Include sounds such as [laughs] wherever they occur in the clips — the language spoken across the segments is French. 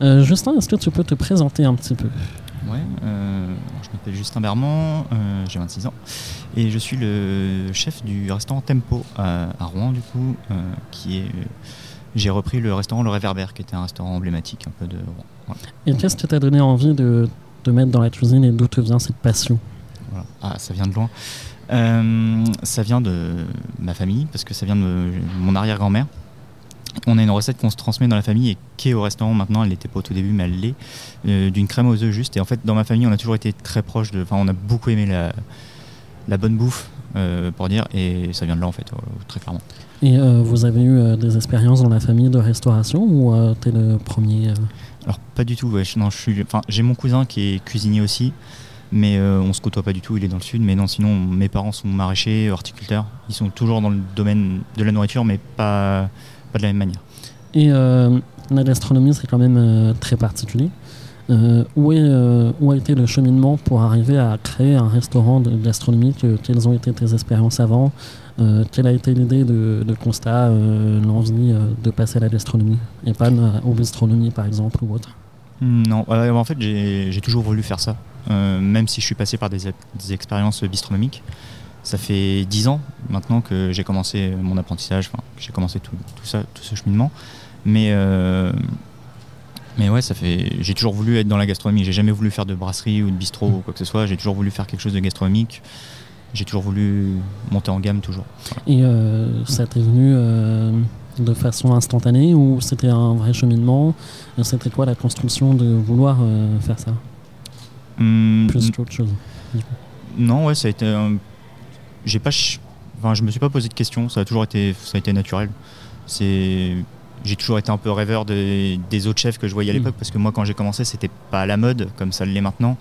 Euh, Justin, est-ce que tu peux te présenter un petit peu? Ouais, euh, je m'appelle Justin Bermand, euh, j'ai 26 ans et je suis le chef du restaurant Tempo à, à Rouen du coup, euh, qui est j'ai repris le restaurant Le Réverbère qui était un restaurant emblématique un peu de Rouen. Voilà. Et qu'est-ce qui t'a donné envie de te mettre dans la cuisine et d'où te vient cette passion? Voilà. Ah, ça vient de loin. Euh, ça vient de ma famille parce que ça vient de mon arrière-grand-mère. On a une recette qu'on se transmet dans la famille et qui est au restaurant maintenant. Elle n'était pas au tout début, mais elle l'est. euh, D'une crème aux œufs juste. Et en fait, dans ma famille, on a toujours été très proche de. Enfin, on a beaucoup aimé la, la bonne bouffe, euh, pour dire. Et ça vient de là, en fait, euh, très clairement. Et euh, vous avez eu des expériences dans la famille de restauration ou t'es le premier Alors, pas du tout. Ouais, non, je suis. Enfin, j'ai mon cousin qui est cuisinier aussi. Mais on se côtoie pas du tout, il est dans le sud. Mais non, sinon, mes parents sont maraîchers, horticulteurs. Ils sont toujours dans le domaine de la nourriture, mais pas, pas de la même manière. Et euh, la gastronomie, c'est quand même euh, très particulier. Euh, où, est, euh, où a été le cheminement pour arriver à créer un restaurant de gastronomie que- Quelles ont été tes expériences avant? Euh, Quelle a été l'idée de, de constat, l'envie de passer à la gastronomie? Et pas au bistronomie par exemple ou autre Non, en fait, j'ai toujours voulu faire ça. Même si je suis passé par des, des expériences bistronomiques. Ça fait dix ans maintenant que j'ai commencé mon apprentissage, que j'ai commencé tout, tout ça, tout ce cheminement. Mais, euh, mais ouais, ça fait. J'ai toujours voulu être dans la gastronomie. J'ai jamais voulu faire de brasserie ou de bistrot ou quoi que ce soit. J'ai toujours voulu faire quelque chose de gastronomique. J'ai toujours voulu monter en gamme, toujours. Et euh, ça t'est venu euh, de façon instantanée ou c'était un vrai cheminement? C'était quoi la construction de vouloir faire ça? Hum, Plus qu'autre chose. Non, ouais, ça a été. un- J'ai pas. Enfin, je me suis pas posé de questions. Ça a toujours été, ça a été naturel. C'est. J'ai toujours été un peu rêveur des, des autres chefs que je voyais à Mm. l'époque parce que moi, quand j'ai commencé, c'était pas à la mode comme ça l'est maintenant.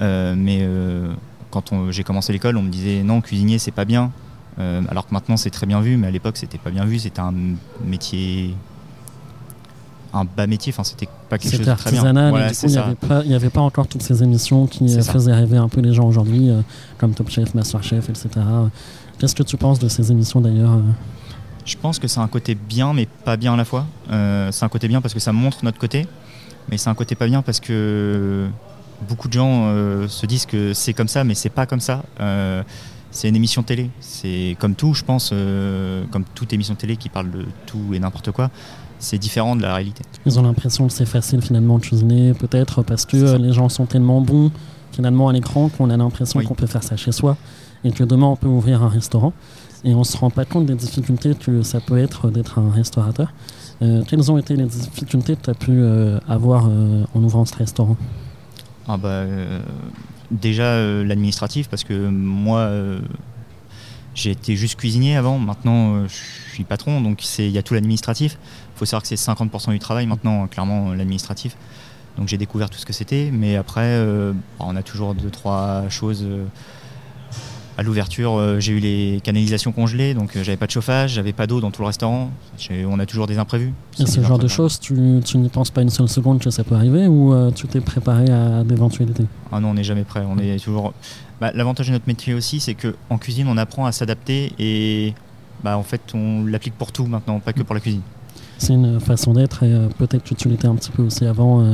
Euh, mais euh, quand j'ai commencé l'école, on me disait non, cuisinier, c'est pas bien. Euh, alors que maintenant, c'est très bien vu, mais à l'époque, c'était pas bien vu. C'était un métier. Un bas métier, enfin, c'était pas quelque chose de très bien. et du coup, il n'y avait, pas- il y avait pas encore toutes ces émissions qui euh, faisaient rêver un peu les gens aujourd'hui, euh, comme Top Chef, Master Chef, etc. Qu'est-ce que tu penses de ces émissions d'ailleurs euh? Je pense que c'est un côté bien, mais pas bien à la fois. Euh, c'est un côté bien parce que ça montre notre côté, mais c'est un côté pas bien parce que beaucoup de gens euh, se disent que c'est comme ça, mais c'est pas comme ça. Euh, c'est une émission télé. C'est comme tout, je pense, euh, comme toute émission télé qui parle de tout et n'importe quoi. C'est différent de la réalité. Ils ont l'impression que c'est facile finalement de cuisiner, peut-être parce que euh, les gens sont tellement bons finalement à l'écran qu'on a l'impression Oui. qu'on peut faire ça chez soi et que demain on peut ouvrir un restaurant et on se rend pas compte des difficultés que ça peut être d'être un restaurateur. Euh, quelles ont été les difficultés que tu as pu euh, avoir euh, en ouvrant ce restaurant? Ah bah, déjà l'administratif, parce que moi, j'ai été juste cuisinier avant. Maintenant, je suis patron, donc il y a tout l'administratif. Il faut savoir que c'est 50% du travail maintenant, clairement, l'administratif. Donc j'ai découvert tout ce que c'était. Mais après, euh, bah, on a toujours deux, trois choses. euh, à l'ouverture, euh, j'ai eu les canalisations congelées, donc j'avais pas de chauffage, j'avais pas d'eau dans tout le restaurant. On a toujours des imprévus. Et ce genre de choses, tu, tu n'y penses pas une seule seconde que ça peut arriver ou euh, tu t'es préparé à d'éventualités? Ah non, on n'est jamais prêt. On est toujours. Bah, L'avantage de notre métier aussi, c'est que en cuisine, on apprend à s'adapter et bah, en fait, on l'applique pour tout maintenant, pas que pour la cuisine. C'est une façon d'être et euh, peut-être que tu l'étais un petit peu aussi avant.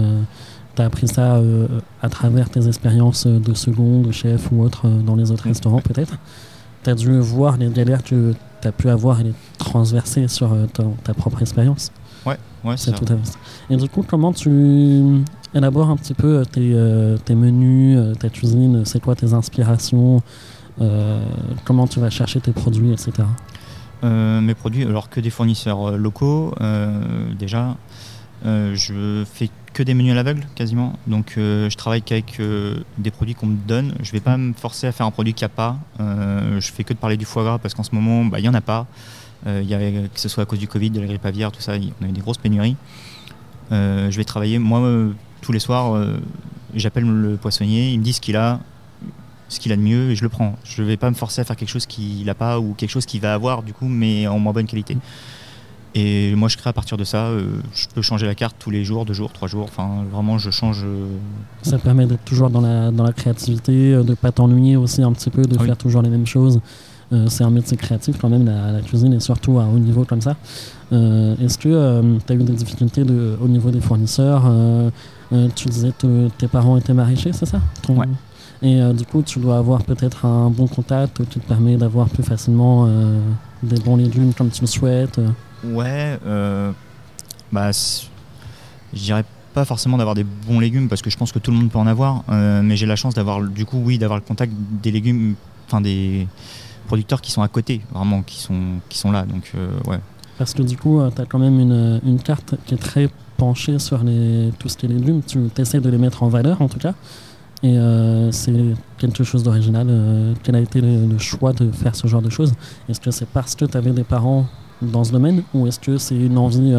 tu as appris ça euh, à travers tes expériences de second, de chef ou autre euh, dans les autres Mm. restaurants peut-être. Tu as dû voir les galères que tu as pu avoir et les transverser sur euh, ta propre expérience. Ouais, c'est C'est tout à fait. Et du coup, comment tu élabores un petit peu euh, tes, euh, tes menus, euh, ta cuisine? C'est quoi tes inspirations euh, Comment tu vas chercher tes produits, etc. Euh, mes produits, alors que des fournisseurs euh, locaux, euh, déjà. Je fais que des menus à l'aveugle quasiment. Donc je travaille qu'avec des produits qu'on me donne. Je vais pas me forcer à faire un produit qu'il n'y a pas. Je fais que de parler du foie gras parce qu'en ce moment, bah, il n'y en a pas. Y avait, que ce soit à cause du Covid, de la grippe aviaire, tout ça, on a eu des grosses pénuries. Je vais travailler, moi, tous les soirs, j'appelle le poissonnier, il me dit ce qu'il a, ce qu'il a de mieux et je le prends. Je vais pas me forcer à faire quelque chose qu'il n'a pas ou quelque chose qu'il va avoir du coup, mais en moins bonne qualité. Et moi, je crée à partir de ça. euh, je peux changer la carte tous les jours, deux jours, trois jours. Enfin, vraiment, je change. euh, Ça permet d'être toujours dans la, dans la créativité, euh, de pas t'ennuyer aussi un petit peu, de Ah oui. faire toujours les mêmes choses. Euh, c'est un métier créatif quand même, la, la cuisine, et surtout à haut niveau comme ça. Est-ce que tu as eu des difficultés de, au niveau des fournisseurs Tu disais que tes parents étaient maraîchers, c'est ça? Ouais. Et du coup, tu dois avoir peut-être un bon contact qui te permet d'avoir plus facilement des bons légumes comme tu le souhaites. Ouais, bah, je dirais pas forcément d'avoir des bons légumes parce que je pense que tout le monde peut en avoir, euh, mais j'ai la chance d'avoir du coup oui d'avoir le contact des légumes, enfin des producteurs qui sont à côté, vraiment qui sont qui sont là. Donc euh, ouais. Parce que du coup, euh, tu as quand même une, une, carte qui est très penchée sur les, tout ce qui est légumes. Tu essaies de les mettre en valeur en tout cas. Et c'est quelque chose d'original. quel a été le, le, choix de faire ce genre de choses? Est-ce que c'est parce que tu avais des parents dans ce domaine ou est-ce que c'est une envie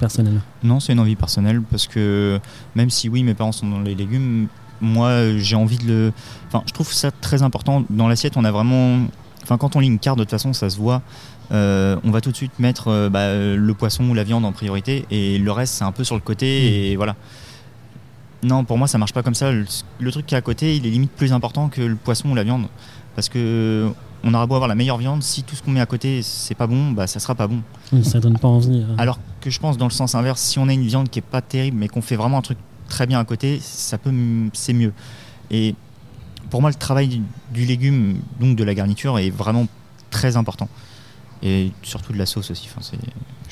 personnelle? Non, c'est une envie personnelle parce que même si oui, mes parents sont dans les légumes, moi j'ai envie de le. Enfin, je trouve ça très important. Dans l'assiette, on a vraiment. Enfin, quand on lit une carte, de toute façon, ça se voit. Euh, on va tout de suite mettre euh, bah, le poisson ou la viande en priorité et le reste, c'est un peu sur le côté mmh. et voilà. Non, pour moi, ça marche pas comme ça. Le, le, truc qui est à côté, il est limite plus important que le poisson ou la viande parce que on aura beau avoir la meilleure viande, si tout ce qu'on met à côté c'est pas bon, bah ça sera pas bon. ça donne pas envie. Euh. Alors que je pense dans le sens inverse, si on a une viande qui est pas terrible mais qu'on fait vraiment un truc très bien à côté, ça peut c'est mieux. Et pour moi le travail du, légume, donc de la garniture, est vraiment très important. Et surtout de la sauce aussi. Enfin,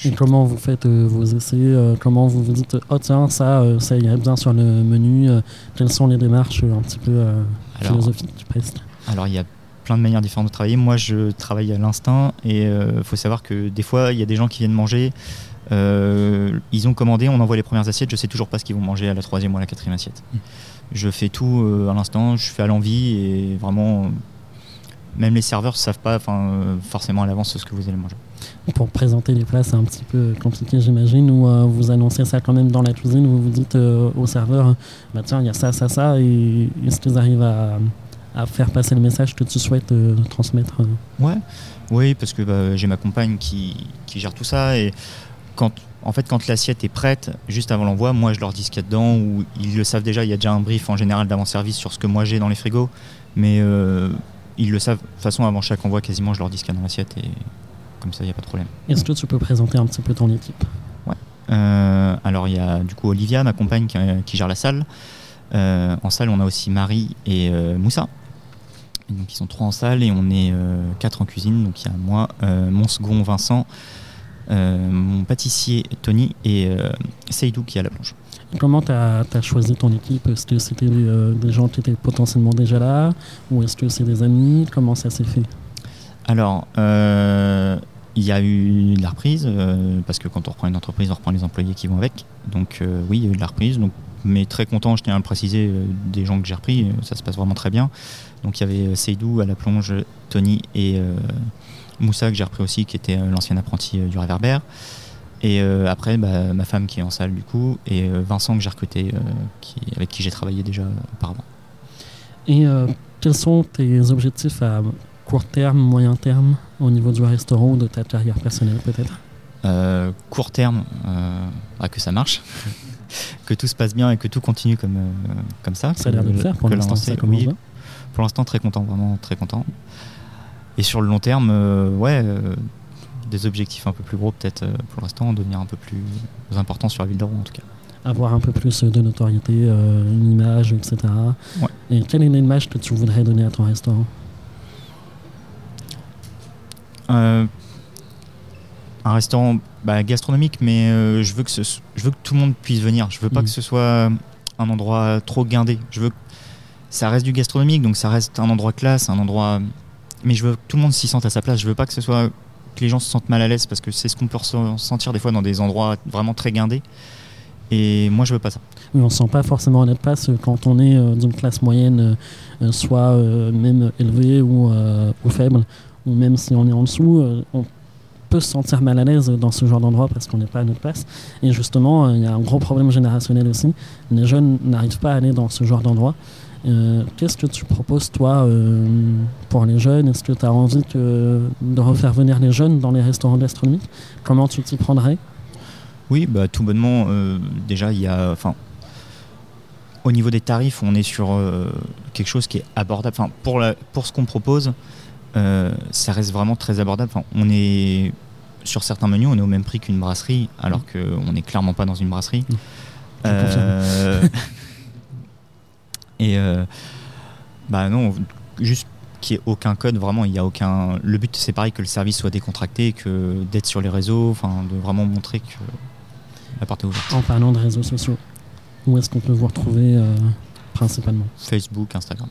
et comment vous faites euh, vos essais euh, Comment vous vous dites oh tiens ça ça irait bien sur le menu Quelles sont les démarches un petit peu philosophiques presque Alors il y a plein de manières différentes de travailler. Moi, je travaille à l'instinct et il euh, faut savoir que des fois, il y a des gens qui viennent manger. Euh, ils ont commandé, on envoie les premières assiettes, je sais toujours pas ce qu'ils vont manger à la troisième ou à la quatrième assiette. Mm. Je fais tout euh, à l'instant, je fais à l'envie et vraiment, même les serveurs ne savent pas forcément à l'avance ce que vous allez manger. Pour présenter les plats, c'est un petit peu compliqué, j'imagine, ou vous annoncez ça quand même dans la cuisine, où vous dites au serveur, bah tiens, il y a ça, ça, ça, et est-ce qu'ils arrivent à, à faire passer le message que tu souhaites euh, transmettre euh? Ouais, oui, parce que bah, j'ai ma compagne qui, qui, gère tout ça et quand, en fait, quand l'assiette est prête, juste avant l'envoi, moi je leur dis ce qu'il y a dedans ou ils le savent déjà. Il y a déjà un brief en général d'avant-service sur ce que moi j'ai dans les frigos, mais euh, ils le savent. De toute façon, avant chaque envoi, quasiment, je leur dis ce qu'il y a dans l'assiette et comme ça, il n'y a pas de problème. Est-ce que tu peux présenter un petit peu ton équipe? Ouais. alors il y a du coup Olivia, ma compagne, qui, qui gère la salle. en salle, on a aussi Marie et Moussa, donc ils sont trois en salle et on est euh, quatre en cuisine. Donc il y a moi, euh, mon second Vincent, euh, mon pâtissier Tony et Seydou qui est à la plonge. Comment tu as, choisi ton équipe? Est-ce que c'était des gens qui étaient potentiellement déjà là? Ou est-ce que c'est des amis? Comment ça s'est fait? Alors, il y a eu de la reprise, parce que quand on reprend une entreprise, on reprend les employés qui vont avec. Donc oui, il y a eu de la reprise. Mais très content, je tiens à le préciser, des gens que j'ai repris, ça se passe vraiment très bien. Donc il y avait euh, Seydou à la plonge, Tony et euh, Moussa que j'ai repris aussi, qui était euh, l'ancien apprenti du réverbère. Et après, bah, ma femme qui est en salle du coup, et Vincent que j'ai recruté, avec qui j'ai travaillé déjà auparavant. Et quels sont tes objectifs à court terme, moyen terme, au niveau du restaurant ou de ta carrière personnelle peut-être? Court terme, bah, que ça marche. [laughs] que tout se passe bien et que tout continue comme, comme ça. Ça a l'air de le faire pour l'instant, commence pour l'instant, très content, vraiment très content. Et sur le long terme, euh, ouais, euh, des objectifs un peu plus gros, peut-être euh, pour l'instant, devenir un peu plus important sur la ville de Rouen en tout cas. Avoir un peu plus de notoriété, une image, etc. Et quelle est l'image que tu voudrais donner à ton restaurant? Un restaurant bah, gastronomique, mais je, veux que je veux que tout le monde puisse venir. Je veux pas mm. que ce soit un endroit trop guindé. Je veux ça reste du gastronomique, donc ça reste un endroit classe, un endroit. Mais je veux que tout le monde s'y sente à sa place. Je veux pas que ce soit que les gens se sentent mal à l'aise parce que c'est ce qu'on peut ressentir des fois dans des endroits vraiment très guindés. Et moi, je veux pas ça. Oui, on se sent pas forcément notre place quand on est euh, d'une classe moyenne, euh, soit euh, même élevée ou, ou, faible, ou même si on est en dessous, on peut se sentir mal à l'aise dans ce genre d'endroit parce qu'on n'est pas à notre place. Et justement, il y a un gros problème générationnel aussi. Les jeunes n'arrivent pas à aller dans ce genre d'endroit. Euh, qu'est-ce que tu proposes, toi, euh, pour les jeunes? Est-ce que tu as envie de refaire venir les jeunes dans les restaurants gastronomiques? Comment tu t'y prendrais? Oui, bah, tout bonnement, euh, déjà, il y a. Au niveau des tarifs, on est sur quelque chose qui est abordable. Enfin, pour, la, pour ce qu'on propose, ça reste vraiment très abordable. Enfin, on est sur certains menus, on est au même prix qu'une brasserie, alors qu'on n'est clairement pas dans une brasserie. Euh, [laughs] et euh, bah non, juste qu'il n'y ait aucun code, vraiment, il y a aucun. Le but, c'est pareil que le service soit décontracté, que d'être sur les réseaux, enfin, de vraiment montrer que la porte est ouverte. En parlant de réseaux sociaux, où est-ce qu'on peut vous retrouver euh, principalement? Facebook, Instagram.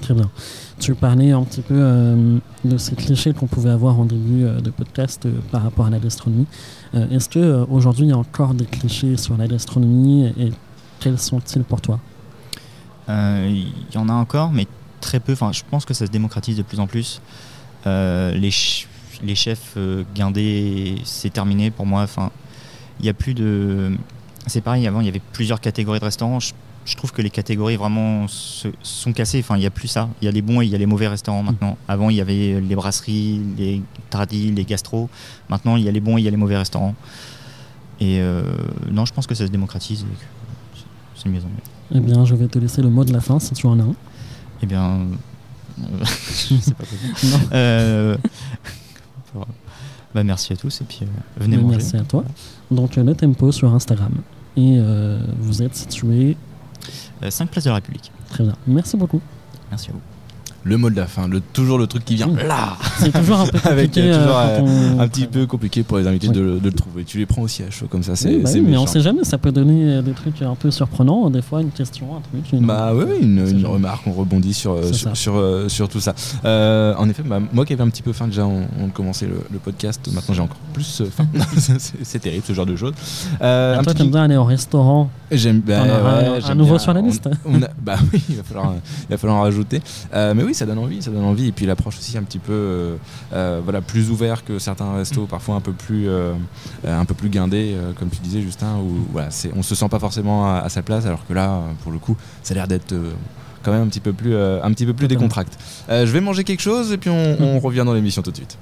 Très bien. Tu parlais un petit peu euh, de ces clichés qu'on pouvait avoir en début euh, de podcast euh, par rapport à la gastronomie. Est-ce que aujourd'hui il y a encore des clichés sur la gastronomie et quels sont-ils pour toi? Il y en a encore, mais très peu. Enfin, je pense que ça se démocratise de plus en plus. les, les chefs guindés, c'est terminé pour moi. Enfin, il y a plus de. C'est pareil. Avant, il y avait plusieurs catégories de restaurants trouve que les catégories vraiment se, sont cassées. Enfin, il n'y a plus ça. Il y a les bons et il y a les mauvais restaurants maintenant. Mm. Avant, il y avait les brasseries, les tradis, les gastros. Maintenant, il y a les bons et il y a les mauvais restaurants. Et euh, non, je pense que ça se démocratise et c'est mieux en mieux. Eh bien, je vais te laisser le mot de la fin si tu en as un. Eh bien, euh, [laughs] sais pas quoi euh, [laughs] bah, merci à tous et puis venez manger. Merci à toi. Donc, le tempo sur Instagram. Et vous êtes situé 5 euh, places de la République. Très bien. Merci beaucoup. Merci à vous le mot de la fin, le, toujours le truc qui vient là. C'est toujours un peu [laughs] compliqué. Euh, euh, un petit peu compliqué pour les invités de, le trouver. Tu les prends aussi à chaud comme ça, c'est bah Mais on sait jamais, ça peut donner des trucs un peu surprenants. Des fois, une question, un truc. Une... Bah oui, une, remarque, on rebondit sur, sur, sur, tout ça. en effet, bah, moi qui avais un petit peu faim déjà, on, on commençait le, podcast. Maintenant, j'ai encore plus faim. [laughs] [laughs] c'est terrible ce genre de choses. Euh, toi, t'aimes bien aller au restaurant? J'aime bien. un, nouveau sur la liste? bah oui, il va falloir, il va falloir en rajouter. mais oui, ça donne envie, ça donne envie. Et puis l'approche aussi un petit peu euh, euh, voilà, plus ouvert que certains restos, mm. parfois un peu plus, euh, un peu plus guindés, comme tu disais Justin, où voilà, on se sent pas forcément à, sa place, alors que là, pour le coup, ça a l'air d'être quand même un petit peu plus, un petit peu plus décontracté. je vais manger quelque chose et puis on, on revient dans l'émission tout de suite.